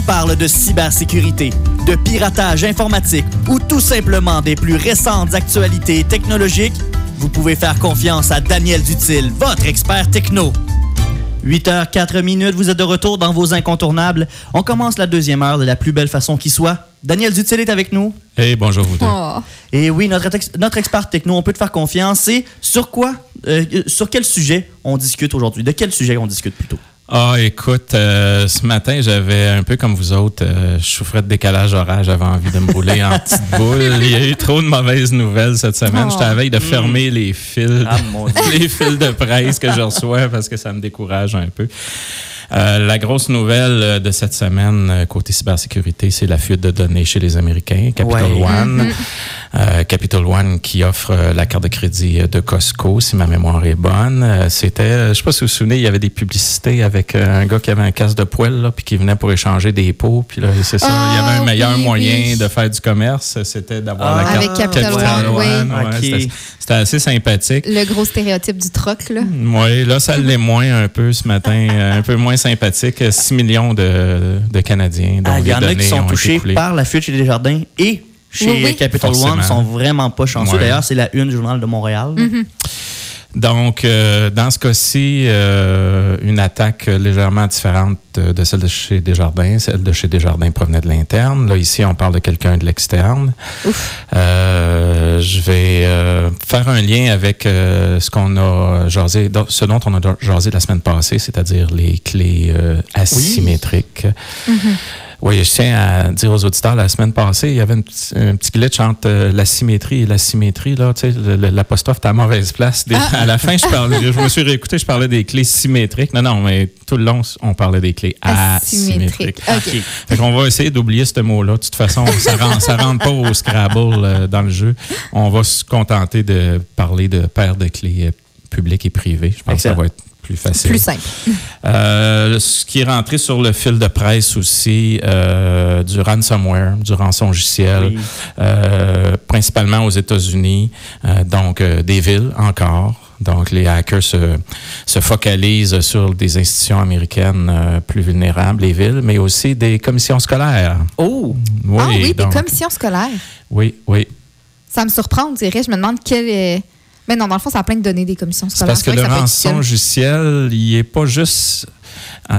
l'on parle de cybersécurité, de piratage informatique ou tout simplement des plus récentes actualités technologiques, vous pouvez faire confiance à Daniel Dutil, votre expert techno. 8h04 minutes, vous êtes de retour dans vos incontournables. On commence la deuxième heure de la plus belle façon qui soit. Daniel Dutil est avec nous. Hey, bonjour vous deux. Oh. Et oui, notre, ex- notre expert techno, on peut te faire confiance. Et sur quoi, euh, sur quel sujet on discute aujourd'hui? De quel sujet on discute plutôt? Ah, écoute, euh, ce matin, j'avais un peu comme vous autres, euh, je souffrais de décalage horaire, j'avais envie de me rouler en petite boule. Il y a eu trop de mauvaises nouvelles cette semaine. Oh. J'étais à la veille de fermer les fils, Ah, les fils de presse que je reçois parce que ça me décourage un peu. Euh, la grosse nouvelle euh, de cette semaine euh, côté cybersécurité, c'est la fuite de données chez les Américains, Capital Ouais. One. Euh, Capital One qui offre euh, la carte de crédit euh, de Costco, si ma mémoire est bonne. Euh, C'était, euh, je sais pas si vous vous souvenez, il y avait des publicités avec euh, un gars qui avait un casse de poêle, là, puis qui venait pour échanger des pots. Puis là, c'est ça, il y avait un Ah, meilleur oui, moyen oui. de faire du commerce, c'était d'avoir Ah, la carte Avec Capital One, oui. ouais, Ok. c'était- C'était assez sympathique. Le gros stéréotype du troc, là. Oui, là, ça l'est moins un peu ce matin, euh, un peu moins sympathique. 6 millions de, de Canadiens dont Ah, Il y en a qui sont touchés par la fuite chez Desjardins et chez Oui, oui. Capital Forcément. One sont vraiment pas chanceux. Ouais. D'ailleurs, c'est la une du Journal de Montréal. Mm-hmm. Donc, euh, dans ce cas-ci, euh, une attaque légèrement différente de, de celle de chez Desjardins. Celle de chez Desjardins provenait de l'interne. Là, ici, on parle de quelqu'un de l'externe. Euh, je vais euh, faire un lien avec euh, ce qu'on a jasé, ce dont on a jasé la semaine passée, c'est-à-dire les clés euh, asymétriques. Oui, je tiens à dire aux auditeurs, la semaine passée, il y avait un petit, un petit glitch entre euh, la symétrie et la symétrie. Là, tu sais, l'apostrophe était à mauvaise place. Des- À la fin, je, parlais, je me suis réécouté, je parlais des clés symétriques. Non, non, mais tout le long, on parlait des clés asymétriques. Asymétrique. OK. Fait qu'on va essayer d'oublier ce mot-là. De toute façon, ça rentre, ça rentre pas au Scrabble euh, dans le jeu. On va se contenter de parler de paires de clés euh, publiques et privées. Je pense que ça va être plus facile. Plus simple. Euh, ce qui est rentré sur le fil de presse aussi, euh, du ransomware, du rançongiciel, Oui. euh, principalement aux États-Unis, euh, donc euh, des villes encore. Donc, les hackers se, se focalisent sur des institutions américaines euh, plus vulnérables, les villes, mais aussi des commissions scolaires. Oh! ah oui, des donc- commissions scolaires. Oui, oui. Ça me surprend, on dirait. Je me demande quel est... Mais non, dans le fond, ça a plein de données des commissions scolaires. parce que vrai le rançongiciel, il n'est pas juste.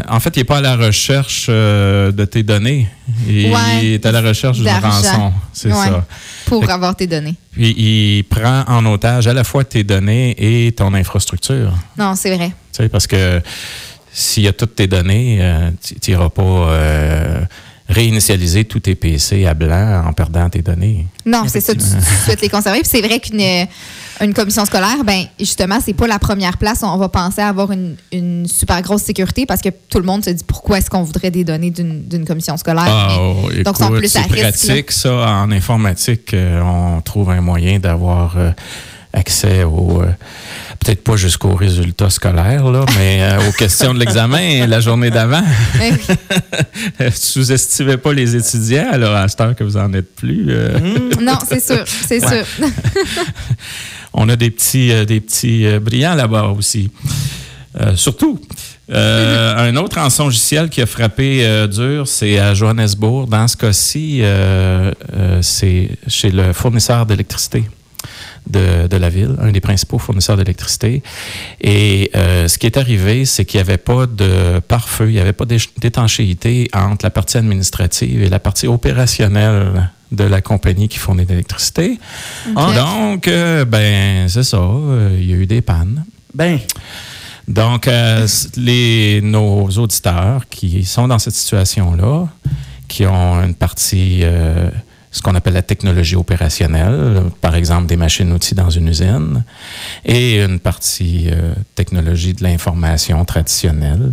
En fait, il n'est pas à la recherche euh, de tes données. Il Ouais. est à la recherche d'une rançon. C'est Ouais. ça. Pour Fait- avoir tes données. Puis il prend en otage à la fois tes données et ton infrastructure. Non, c'est vrai. Tu sais, parce que s'il y a toutes tes données, euh, tu n'iras pas euh, réinitialiser tous tes PC à blanc en perdant tes données. Non, c'est ça, tu, tu souhaites les conserver. Puis c'est vrai qu'une une commission scolaire, ben justement, c'est pas la première place. On va penser à avoir une, une super grosse sécurité parce que tout le monde se dit pourquoi est-ce qu'on voudrait des données d'une commission scolaire? Ah, Mais- donc, plus à c'est risque. là. pratique, ça. En informatique, euh, on trouve un moyen d'avoir euh, accès au... euh, Peut-être pas jusqu'aux résultats scolaires, là, mais euh, aux questions de l'examen la journée d'avant. Oui. Sous-estimez pas les étudiants, alors à cette heure que vous en êtes plus. euh, Non, c'est sûr, c'est Ouais. sûr. on a des petits, euh, des petits euh, brillants là-bas aussi. Euh, surtout, un autre rançongiciel qui a frappé dur, c'est à Johannesburg. Dans ce cas-ci, c'est chez le fournisseur d'électricité. De, de la ville, un des principaux fournisseurs d'électricité. Et euh, ce qui est arrivé, c'est qu'il n'y avait pas de pare-feu, il n'y avait pas d'étanchéité entre la partie administrative et la partie opérationnelle de la compagnie qui fournit l'électricité. Ok. Donc, euh, ben, c'est ça, euh, il y a eu des pannes. Ben, Donc, euh, les, nos auditeurs qui sont dans cette situation-là, qui ont une partie, euh, ce qu'on appelle la technologie opérationnelle, par exemple des machines-outils dans une usine, et une partie euh, technologie de l'information traditionnelle,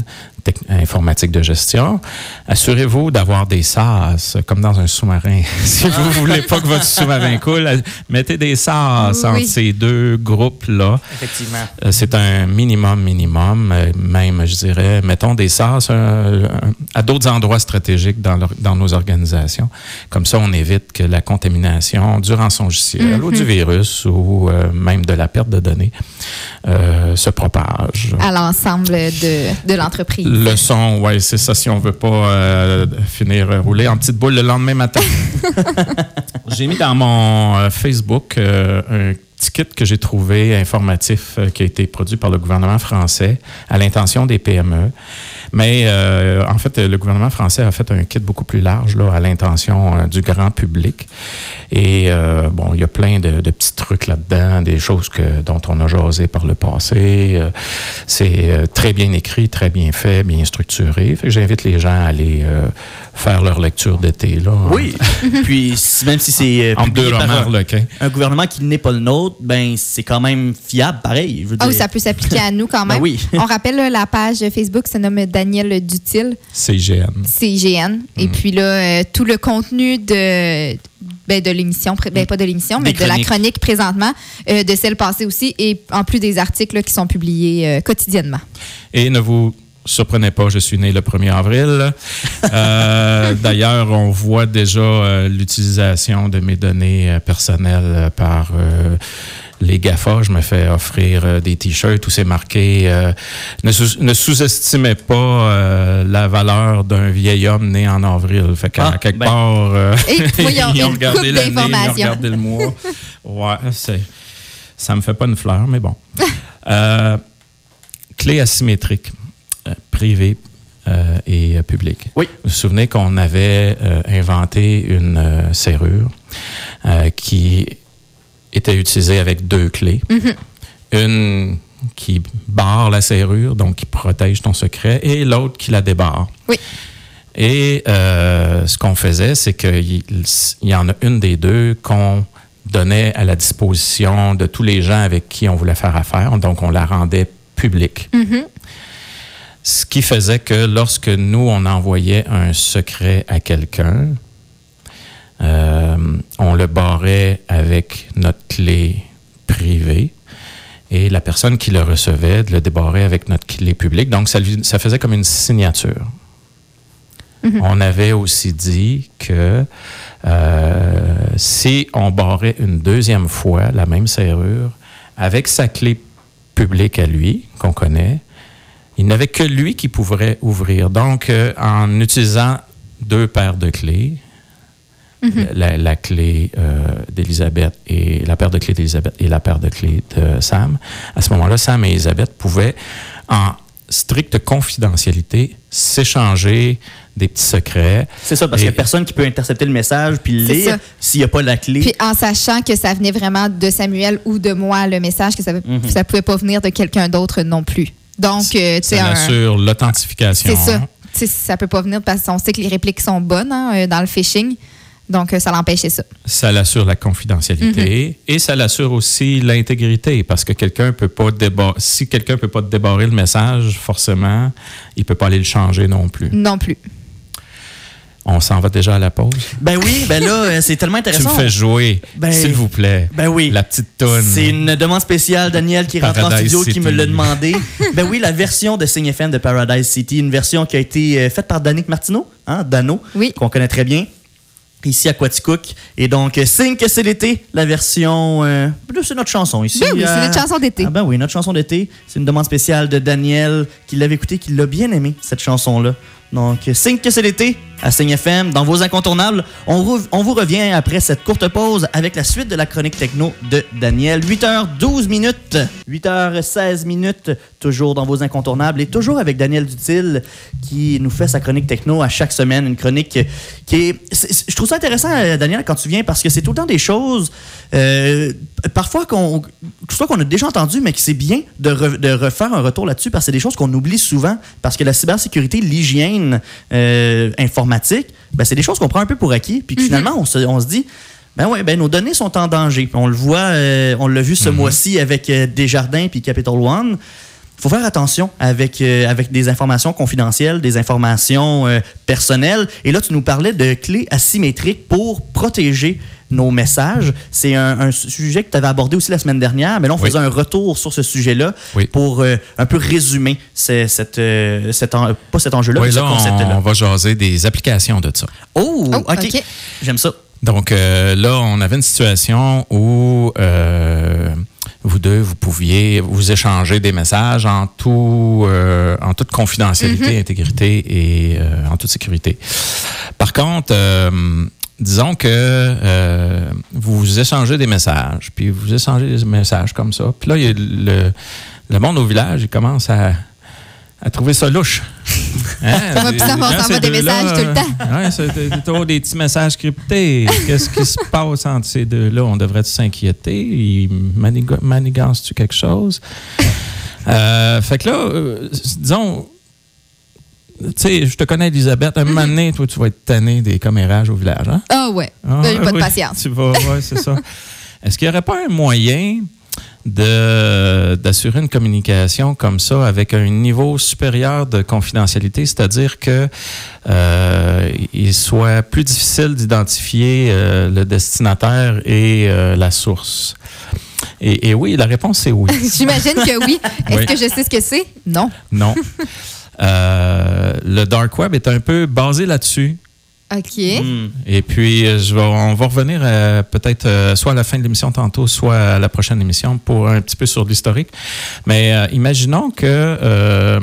informatique de gestion, assurez-vous d'avoir des SAS comme dans un sous-marin. si vous voulez pas que votre sous-marin coule, mettez des SAS Oui. entre ces deux groupes-là. effectivement. Euh, C'est un minimum, minimum, euh, même, je dirais, mettons des SAS euh, à d'autres endroits stratégiques dans, leur- dans nos organisations. Comme ça, on évite que la contamination du rançongiciel ou du virus ou euh, même de la perte de données euh, se propage. À l'ensemble de, de l'entreprise. Leçon façon, ouais, c'est ça si on veut pas euh, finir euh, roulé en petite boule le lendemain matin. j'ai mis dans mon euh, Facebook euh, un petit kit que j'ai trouvé informatif qui a été produit par le gouvernement français à l'intention des PME. Mais euh, en fait, le gouvernement français a fait un kit beaucoup plus large là, à l'intention euh, du grand public. Et euh, bon, il y a plein de, de petits trucs là-dedans, des choses que, dont on a jasé par le passé. Euh, c'est euh, très bien écrit, très bien fait, bien structuré. Fait que j'invite les gens à aller euh, faire leur lecture d'été. Là, Oui. Puis même si c'est euh, En, deux romans un, un gouvernement qui n'est pas le nôtre, ben c'est quand même fiable, pareil. Je veux Ah oui, dire. ça peut s'appliquer à nous quand même. Ben oui. On rappelle là, la page Facebook se nomme Daniel Dutil, CIGN. CIGN. Et Mm. puis là, euh, tout le contenu de, ben, de l'émission, ben, pas de l'émission, mais de la chronique présentement, euh, de celle passée aussi, et en plus des articles là, qui sont publiés euh, quotidiennement. Et ne vous surprenez pas, je suis né le 1er avril. Euh, D'ailleurs, on voit déjà euh, l'utilisation de mes données euh, personnelles par les GAFA. Je me fais offrir euh, des T-shirts où c'est marqué euh, ne, sous- ne sous-estimez pas euh, la valeur d'un vieil homme né en avril. Fait qu'à Ah, quelque ben. part, Et ils ont regardé coupe l'année, ils ont d'informations. regardé le mois. Ouais, c'est, ça me fait pas une fleur, mais bon. Clé asymétrique, privée euh, et euh, publique. Oui. Vous vous souvenez qu'on avait euh, inventé une serrure qui était utilisée avec deux clés. Une qui barre la serrure, donc qui protège ton secret, et l'autre qui la débarre. Oui. Et euh, ce qu'on faisait, c'est qu'il il y en a une des deux qu'on donnait à la disposition de tous les gens avec qui on voulait faire affaire. Donc, on la rendait publique. Ce qui faisait que lorsque nous, on envoyait un secret à quelqu'un, euh, on le barrait avec notre clé privée et la personne qui le recevait le débarrait avec notre clé publique. Donc, ça, faisait comme une signature. On avait aussi dit que euh, si on barrait une deuxième fois la même serrure avec sa clé publique à lui, qu'on connaît, il n'avait que lui qui pourrait ouvrir. Donc, euh, en utilisant deux paires de clés, la, la clé euh, d'Elisabeth et la paire de clés d'Elisabeth et la paire de clés de Sam, à ce moment-là, Sam et Elisabeth pouvaient, en stricte confidentialité, s'échanger des petits secrets. C'est ça, parce qu'il n'y a personne qui peut intercepter le message puis lire s'il n'y a pas la clé. Puis en sachant que ça venait vraiment de Samuel ou de moi, le message, que ça ne Mhm. pouvait pas venir de quelqu'un d'autre non plus. Donc, euh, tu sais, assure l'authentification. c'est ça. hein. Tu sais, ça peut pas venir parce qu'on sait que les répliques sont bonnes hein, euh, dans le phishing. Donc, euh, ça l'empêchait ça. Ça l'assure la confidentialité et ça l'assure aussi l'intégrité parce que quelqu'un peut pas si quelqu'un peut pas débarrer le message, forcément, il peut pas aller le changer non plus. Non plus. On s'en va déjà à la pause? Ben oui, ben là, euh, c'est tellement Tu me intéressant. fais jouer, Ben- s'il vous plaît. Ben oui. La petite toune. C'est une demande spéciale, Daniel, qui rentre en studio, qui me l'a demandé. ben oui, la version de Signe FM de Paradise City, une version qui a été euh, faite par Danick Martineau, hein, Dano, Oui. qu'on connaît très bien, ici à Quaticook. Et donc, euh, Signe que c'est l'été, la version... euh, c'est notre chanson ici. Ben oui, c'est euh, notre chanson d'été. Ah ben oui, notre chanson d'été. C'est une demande spéciale de Daniel, qui l'avait écouté, qui l'a bien aimé, cette chanson-là. Donc, euh, Signe que c'est l'été à Signe FM, dans vos incontournables. On, vous revient après cette courte pause avec la suite de la chronique techno de Daniel. 8h12 minutes, 8h16 minutes, toujours dans vos incontournables et toujours avec Daniel Dutil qui nous fait sa chronique techno à chaque semaine. Une chronique qui est. je trouve ça intéressant, euh, Daniel, quand tu viens parce que c'est temps des choses, euh, parfois qu'on soit qu'on a déjà entendu, mais que c'est bien de, re- de refaire un retour là-dessus parce que c'est des choses qu'on oublie souvent parce que la cybersécurité, l'hygiène euh, informatique, ben, c'est des choses qu'on prend un peu pour acquis puis que finalement on se, on se dit ben ouais, ben nos données sont en danger. On le voit, euh, on l'a vu ce mois-ci avec Desjardins puis Capital One. Faut faire attention avec, euh, avec des informations confidentielles, des informations euh, personnelles. Et là, tu nous parlais de clés asymétriques pour protéger nos messages. C'est un, un sujet que tu avais abordé aussi la semaine dernière, mais là, on Oui. faisait un retour sur ce sujet-là Oui. pour euh, un peu résumer ce- cette, cet en- pas cet enjeu-là, Oui, mais ce là, on, concept-là. va jaser des applications de ça. Oh, Oh, OK. OK. J'aime ça. Donc euh, là, on avait une situation où euh, vous deux, vous pouviez vous échanger des messages en, tout, euh, en toute confidentialité, intégrité et euh, en toute sécurité. Par contre, euh, disons que vous échangez des messages, puis vous échangez des messages comme ça. Puis là, il y a le, le monde au village, il commence à, à trouver ça louche. Hein? Ça va plus savoir, Quand ça ces envoie des messages tout le temps. Ouais, c'est c'est toujours des petits messages cryptés. Qu'est-ce qui se passe entre ces deux-là? On devrait s'inquiéter. Ils maniga- manigancent-tu quelque chose? Euh, fait que là, euh, disons, tu sais, je te connais, Elisabeth. Un moment donné, toi, tu vas être tanné des commérages au village, hein? Ah ouais. Ah, Là, j'ai pas de oui, patience. Tu vas, ouais, c'est ça. Est-ce qu'il n'y aurait pas un moyen d'assurer une communication comme ça avec un niveau supérieur de confidentialité, c'est-à-dire que euh, il soit plus difficile d'identifier euh, le destinataire et euh, la source? Et, et oui, la réponse c'est oui. J'imagine que oui. Est-ce Oui. que je sais ce que c'est? Non. Non. Le dark web est un peu basé là-dessus. OK. Hmm. Et puis, euh, je vais, on va revenir euh, peut-être euh, soit à la fin de l'émission tantôt, soit à la prochaine émission pour un petit peu sur l'historique. Mais euh, imaginons que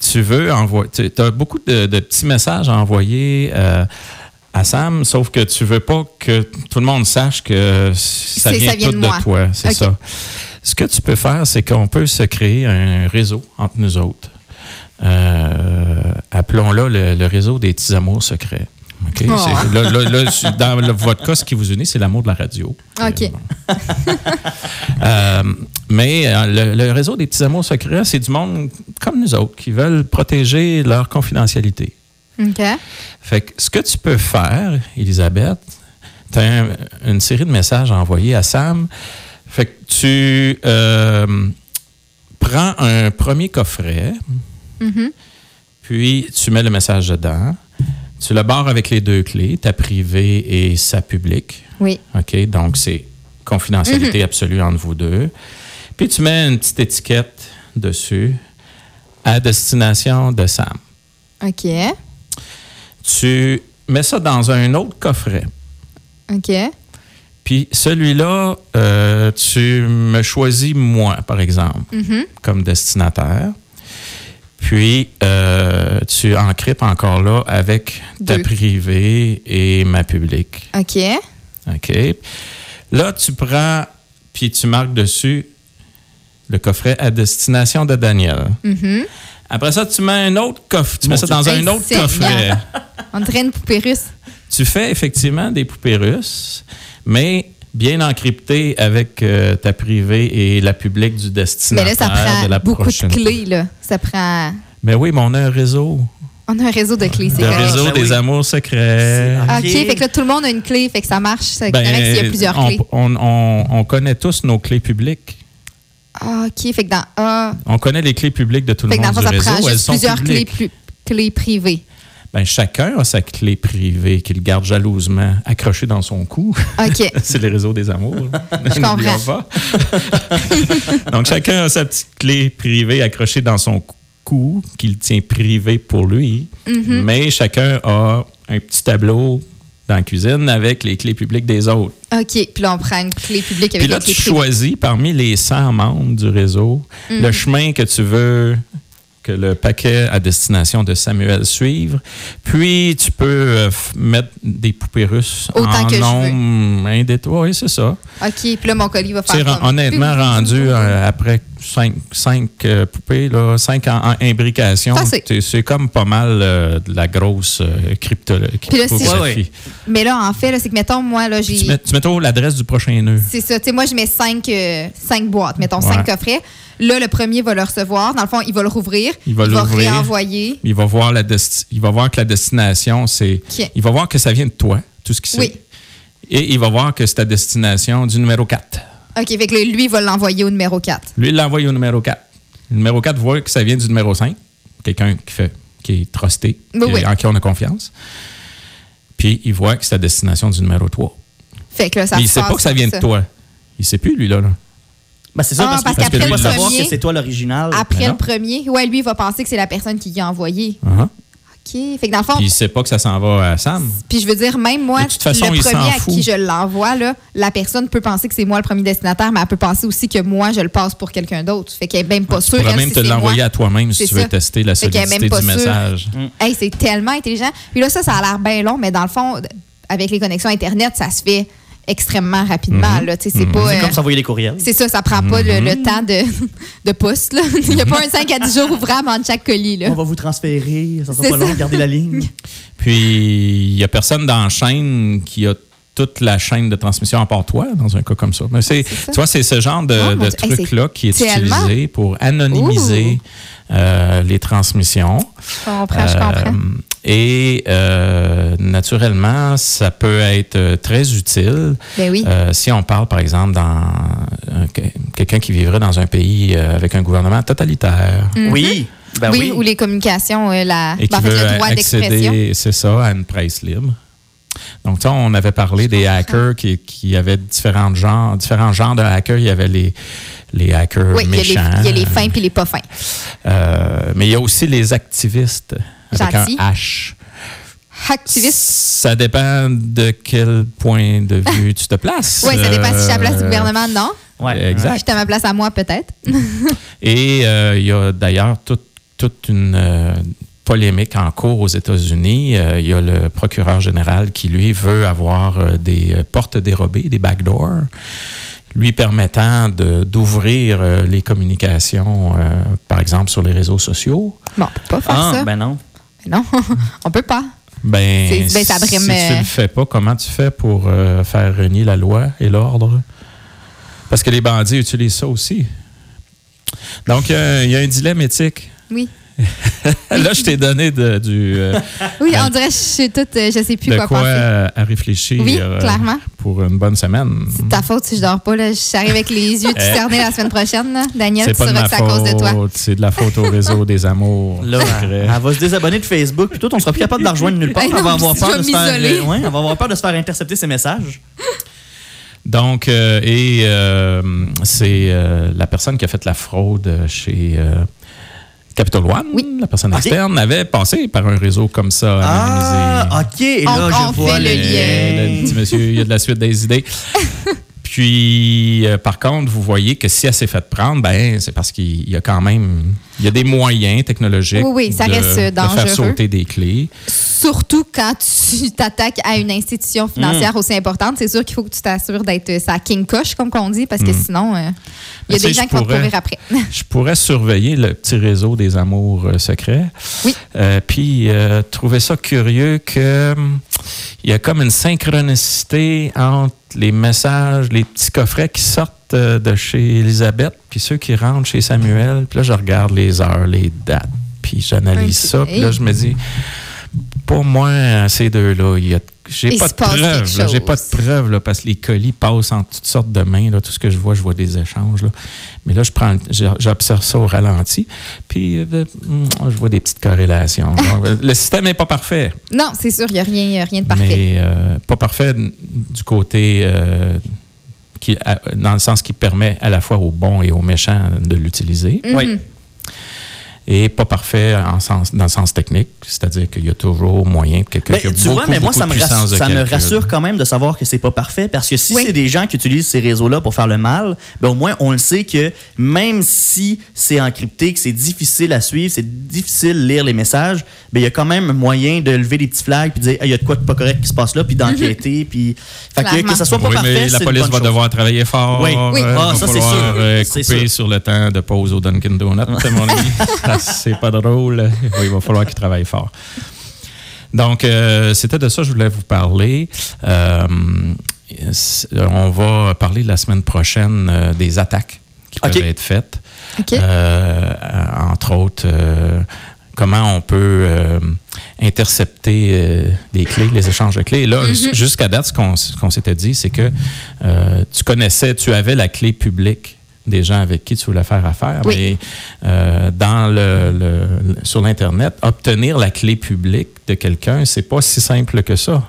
tu veux envoyer, tu as beaucoup de, de petits messages à envoyer à Sam, sauf que tu veux pas que tout le monde sache que ça vient, ça vient tout de toi. C'est ça. Ce que tu peux faire, c'est qu'on peut se créer un réseau entre nous autres. Appelons-le le, le réseau des petits amours secrets. OK? Oh. Là, là, là, dans le- votre cas, ce qui vous unit, c'est l'amour de la radio. OK. Euh. Euh, mais euh, le, le réseau des petits amours secrets, c'est du monde comme nous autres qui veulent protéger leur confidentialité. OK. Fait que ce que tu peux faire, Elisabeth, tu as une série de messages à envoyer à Sam. Fait que tu euh, prends un premier coffret, Mhm. puis tu mets le message dedans. Tu le barres avec les deux clés, ta privée et sa publique. Oui. OK? Donc, c'est confidentialité absolue entre vous deux. Puis, tu mets une petite étiquette dessus à destination de Sam. OK. Tu mets ça dans un autre coffret. OK. Puis, celui-là, euh, tu me choisis moi, par exemple, Mhm. comme destinataire. Puis, euh, tu encryptes encore là avec ta Deux. privée et ma publique. OK. OK? Là, tu prends, puis tu marques dessus le coffret à destination de Daniel. Mhm. Après ça, tu mets un autre coffre. Tu mets ça dans un autre coffret. On dirait une poupée russe. Tu fais effectivement des poupées russes, mais bien encryptées avec euh, ta privée et la publique du Mais destinataire là, ça de prend la beaucoup prochaine. de clés, là. Ça prend... Mais oui, mais on a un réseau. On a un réseau de clés, c'est Le correct. réseau Ben des oui. amours secrets. OK, fait que là, tout le monde a une clé, fait que ça marche. C'est Ben, correct s'il y a plusieurs on, clés. on- on- on connaît tous nos clés publiques. Ah, OK, fait que dans A, On connaît les clés publiques de tout le fait que dans monde fond, du ça réseau. prend Elles juste sont plusieurs clés privées. Ben, chacun a sa clé privée qu'il garde jalousement accrochée dans son cou. OK. C'est les réseaux des amours. Je comprends. pas. Donc, chacun a sa petite clé privée accrochée dans son cou qu'il tient privé pour lui. Mm-hmm. Mais chacun a un petit tableau dans la cuisine avec les clés publiques des autres. OK, puis là, on prend une clé publique Puis avec là, la clé tu choisis parmi les 100 membres du réseau Mm. le chemin que tu veux que le paquet à destination de Samuel suive. Puis, tu peux euh, mettre des poupées russes Autant en que nombre indéterminé. Oui, c'est ça. OK, puis là, mon colis va C'est faire comme... honnêtement rendu euh, après cinq, cinq, euh, poupées, là, cinq en, en imbrication. Ça, c'est- comme pas mal euh, de la grosse euh, crypto- là, si- cryptographie. Ouais, ouais. Mais là, en fait, c'est que, mettons, moi, là, Tu j'ai... mets, tu mets toujours l'adresse du prochain nœud. C'est ça. Tu sais, moi, je mets cinq, euh, cinq boîtes, mettons, Ouais. cinq coffrets. Là, le premier va le recevoir. Dans le fond, il va le rouvrir. Il va l'ouvrir. réenvoyer. Il va voir la il va voir que la destination c'est il va voir que ça vient de toi, tout ce qui c'est. Oui. Et il va voir que c'est ta destination du numéro 4. OK, fait que lui, il va l'envoyer au numéro 4. Lui il l'envoie au numéro 4. Le numéro 4 voit que ça vient du numéro 5, quelqu'un qui fait qui est trusté, Oui, qui- oui. en qui on a confiance. Puis il voit que c'est ta destination du numéro 3. Fait que là, ça Mais il sait pas que ça vient de toi. Il sait plus lui là. là. Ben, c'est ça, Ah, parce, parce qu'il qu'après ne peut pas le savoir premier- que c'est toi l'original. Après Mais le premier, ouais, lui, il va penser que c'est la personne qui y a envoyé. Uh-huh. OK. Fait que dans le fond, Puis il sait pas que ça s'en va à Sam. Puis je veux dire, même moi, De toute façon, le premier à qui je l'envoie, la personne peut penser que c'est moi le premier destinataire, mais elle peut penser aussi que moi, je le passe pour quelqu'un d'autre. Fait qu'elle est même pas Tu sûre. pourrais elle, même si te l'envoyer à toi-même si tu veux ça. tester la solidité du sûre. message. Hey, c'est tellement intelligent. Puis là, ça, ça a l'air bien long, mais dans le fond, avec les connexions Internet, ça se fait extrêmement rapidement. sais, C'est pas. C'est euh, comme s'envoyer des courriels. c'est ça, ça prend pas le, le temps de, de pouce. Là. Il n'y a pas un 5 à 10 jours ouvrable entre chaque colis. Là. On va vous transférer, ça sera pas long, gardez la ligne. Puis, il n'y a personne dans la chaîne qui a toute la chaîne de transmission à part toi, dans un cas comme ça. Mais c'est, tu vois, c'est ce genre de, Oh. Hey, truc-là qui est utilisé pour anonymiser euh, les transmissions. Je comprends, je Euh, comprends. et euh, naturellement, ça peut être euh, très utile. Ben oui. Euh, si on parle, par exemple, dans euh, que- quelqu'un qui vivrait dans un pays euh, avec un gouvernement totalitaire Oui, ben oui, oui. ou les communications, euh, la, et qui ben, en fait, veut le droit d'expression. c'est ça, à une presse libre. Donc, ça, on avait parlé des hackers qui, qui avaient différents genres, différents genres de hackers. Il y avait les, les hackers Oui, il y, a méchants. les- il y a les fins puis les pas fins. Euh, mais il y a aussi les activistes avec Gentil. un H. Activiste. Ça dépend de quel point de vue tu te places. Oui, ça dépend si je suis à la place du Euh, gouvernement, non? Ouais. Exact. Je suis à ma place à moi, peut-être. Et euh, il y a d'ailleurs toute, toute une euh, polémique en cours aux États-Unis. Euh, il y a le procureur général qui, lui, veut avoir euh, des euh, portes dérobées, des backdoors, lui permettant de- d'ouvrir euh, les communications, euh, par exemple, sur les réseaux sociaux. Bon, on peut pas faire Ah, ça. ben non. Mais non, on peut pas. Ben, C'est- ben, ça si tu euh, le fais pas, comment tu fais pour euh, faire renier la loi et l'ordre? Parce que les bandits utilisent ça aussi. Donc, il y a- il y, a un dilemme éthique. Oui. Là, je t'ai donné de- du, euh, Oui, on dirait que je suis toute, euh, je sais plus de quoi, quoi penser. euh, à réfléchir Oui, euh, clairement. pour une bonne semaine. C'est ta faute si je dors pas. Là. J'arrive avec les yeux tout Eh. cernés la semaine prochaine. Là. Daniel, C'est tu sauras ma que c'est à cause de toi. faute, c'est de la faute au réseau des amours. Là, elle, elle va se désabonner de Facebook, puis tout, on sera plus capable de la rejoindre nulle part. Ben elle, va avoir peur de se faire, ouais, elle va avoir peur de se faire intercepter ses messages. Donc, euh, et euh, c'est euh, la personne qui a fait la fraude chez euh, Capital One, Oui. la personne externe, avait passé par un réseau comme ça, Ah, anonymisé. OK. Et là, On- je on vois fait le lien. Le petit monsieur, il y a de la suite des idées. Puis, euh, par contre, vous voyez que si elle s'est fait prendre, ben, c'est parce qu'il y a quand même il y a des moyens technologiques Oui, oui, ça de, reste, euh, de faire dangereux. sauter des clés. Surtout quand tu t'attaques à une institution financière Mm. aussi importante, c'est sûr qu'il faut que tu t'assures d'être sa king coche, comme on dit, parce que sinon, euh, il y a Mm. Ben, des gens qui vont te courir après. Je pourrais surveiller le petit réseau des amours euh, secrets. Oui. Euh, puis euh, trouver ça curieux que hum, il y a comme une synchronicité entre les messages, les petits coffrets qui sortent euh, de chez Elisabeth, puis ceux qui rentrent chez Samuel. Puis là, je regarde les heures, les dates, puis j'analyse ça. Puis là, je me dis, pour moi, ces deux-là, il y a j'ai pas de preuves. J'ai pas de preuves parce que les colis passent en toutes sortes de mains. Là. Tout ce que je vois, je vois des échanges. Là. Mais là, je prends, j'observe ça au ralenti. Puis, euh, hum, je vois des petites corrélations. Le système n'est pas parfait. Non, c'est sûr, il n'y a rien, il y a rien de parfait. Mais euh, pas parfait du côté. euh, qui, à- dans le sens qui permet à la fois aux bons et aux méchants de l'utiliser. Mhm. Oui. Et pas parfait en sens, dans le sens technique, c'est-à-dire qu'il y a toujours moyen que quelqu'un qui a tu beaucoup, vois, mais moi, ça, me rassure, de ça me calcul. rassure quand même de savoir que c'est pas parfait parce que si Oui. c'est des gens qui utilisent ces réseaux-là pour faire le mal, ben, au moins, on le sait que même si c'est encrypté, que c'est difficile à suivre, c'est difficile de lire les messages, ben, il y a quand même moyen de lever des petits flags puis de dire, il y a de quoi de pas correct qui se passe là, puis d'enquêter, puis. Fait que, que ça soit pas oui, parfait, mais la police une bonne va chose. devoir travailler fort. Oui. Oui. euh, Ah, va ça, c'est sûr. euh, couper sûr. sur le temps de pause au Dunkin' Donuts, mon ami. C'est pas drôle. Oui, il va falloir qu'il travaille fort. Donc, euh, c'était de ça que je voulais vous parler. Euh, on va parler la semaine prochaine euh, des attaques qui peuvent être faites. Entre autres, comment on peut intercepter les clés, les échanges de clés. Et là, jusqu'à date, ce qu'on s'était dit, c'est que tu connaissais, tu avais la clé publique des gens avec qui tu voulais faire affaire, Oui. mais euh, dans le, le- le- sur l'Internet, obtenir la clé publique de quelqu'un, c'est pas si simple que ça.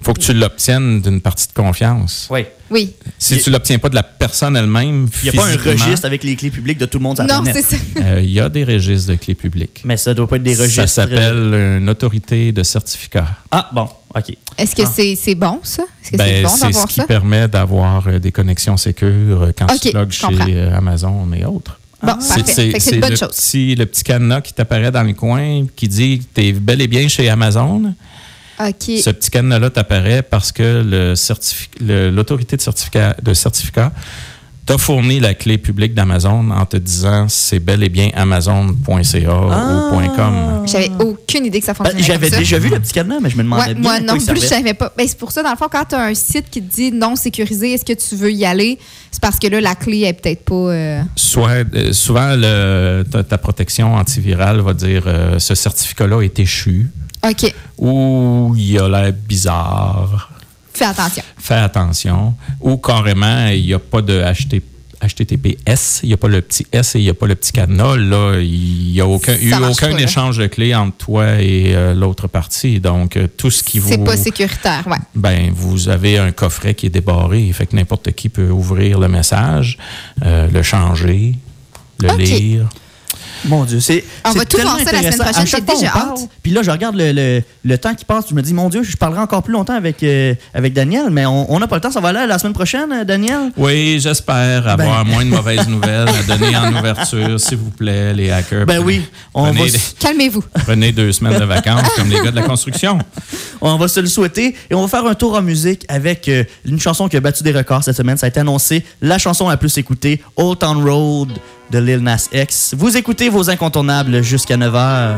faut que tu l'obtiennes d'une partie de confiance. Oui. Oui. Si tu l'obtiens pas de la personne elle-même, Il n'y a pas un registre avec les clés publiques de tout le monde sur Non, c'est ça. euh, Il y a des registres de clés publiques. Mais ça doit pas être des registres. Ça s'appelle une autorité de certificat. Ah, bon, OK. Est-ce que Ah. c'est bon, ça? Est-ce que c'est Ben, bon c'est ce d'avoir qui ça? permet d'avoir euh, des connexions sécures euh, quand tu logs chez euh, Amazon et autres. Bon, C'est- une bonne le chose. Petit, le petit cadenas qui t'apparaît dans le coin qui dit que tu es bel et bien chez Amazon. Ce petit cadenas-là t'apparaît parce que certifi- l'autorité de certificat, de certificat t'a fourni la clé publique d'Amazon en te disant c'est bel et bien amazon.ca Ah. ou .com. J'avais aucune idée que ça Ben, fonctionnait J'avais déjà vu le petit cadenas, mais je me demandais Ouais, bien. moi non plus, je savais pas. Ben, c'est pour ça, dans le fond, quand tu as un site qui te dit non sécurisé, est-ce que tu veux y aller? C'est parce que là, la clé est peut-être pas. euh, Soit, euh, souvent, le- ta, ta protection antivirale va dire euh, ce certificat-là est échu OK. ou il a l'air bizarre. Fais attention. Fais attention. Ou carrément, il n'y a pas de HT HTTPS, il n'y a pas le petit S et il n'y a pas le petit cadenas. Là, il n'y a aucun, eu aucun pas, là. échange de clés entre toi et euh, l'autre partie. Donc, euh, tout ce qui vous. C'est pas sécuritaire, ouais. Ben, vous avez un coffret qui est débarré, fait que n'importe qui peut ouvrir le message, euh, le changer, le lire. Mon Dieu, c'est. On c'est va tout tellement voir ça la semaine intéressant. prochaine, À chaque j'ai fois, on déjà parle, hâte. Puis là, je regarde le, le- le temps qui passe. Je me dis, mon Dieu, je parlerai encore plus longtemps avec, euh, avec Daniel, mais on n'a pas le temps. Ça va aller la semaine prochaine, euh, Daniel? Oui, j'espère avoir Ben- moins de mauvaises nouvelles à donner en ouverture, s'il vous plaît, les hackers. Ben oui, on Prenez, va, Calmez-vous. prenez deux semaines de vacances comme les gars de la construction. on va se le souhaiter. Et on va faire un tour en musique avec euh, une chanson qui a battu des records cette semaine. Ça a été annoncé. La chanson la plus écoutée, Old Town Road de Lil Nas X. Vous écoutez vos incontournables jusqu'à 9h.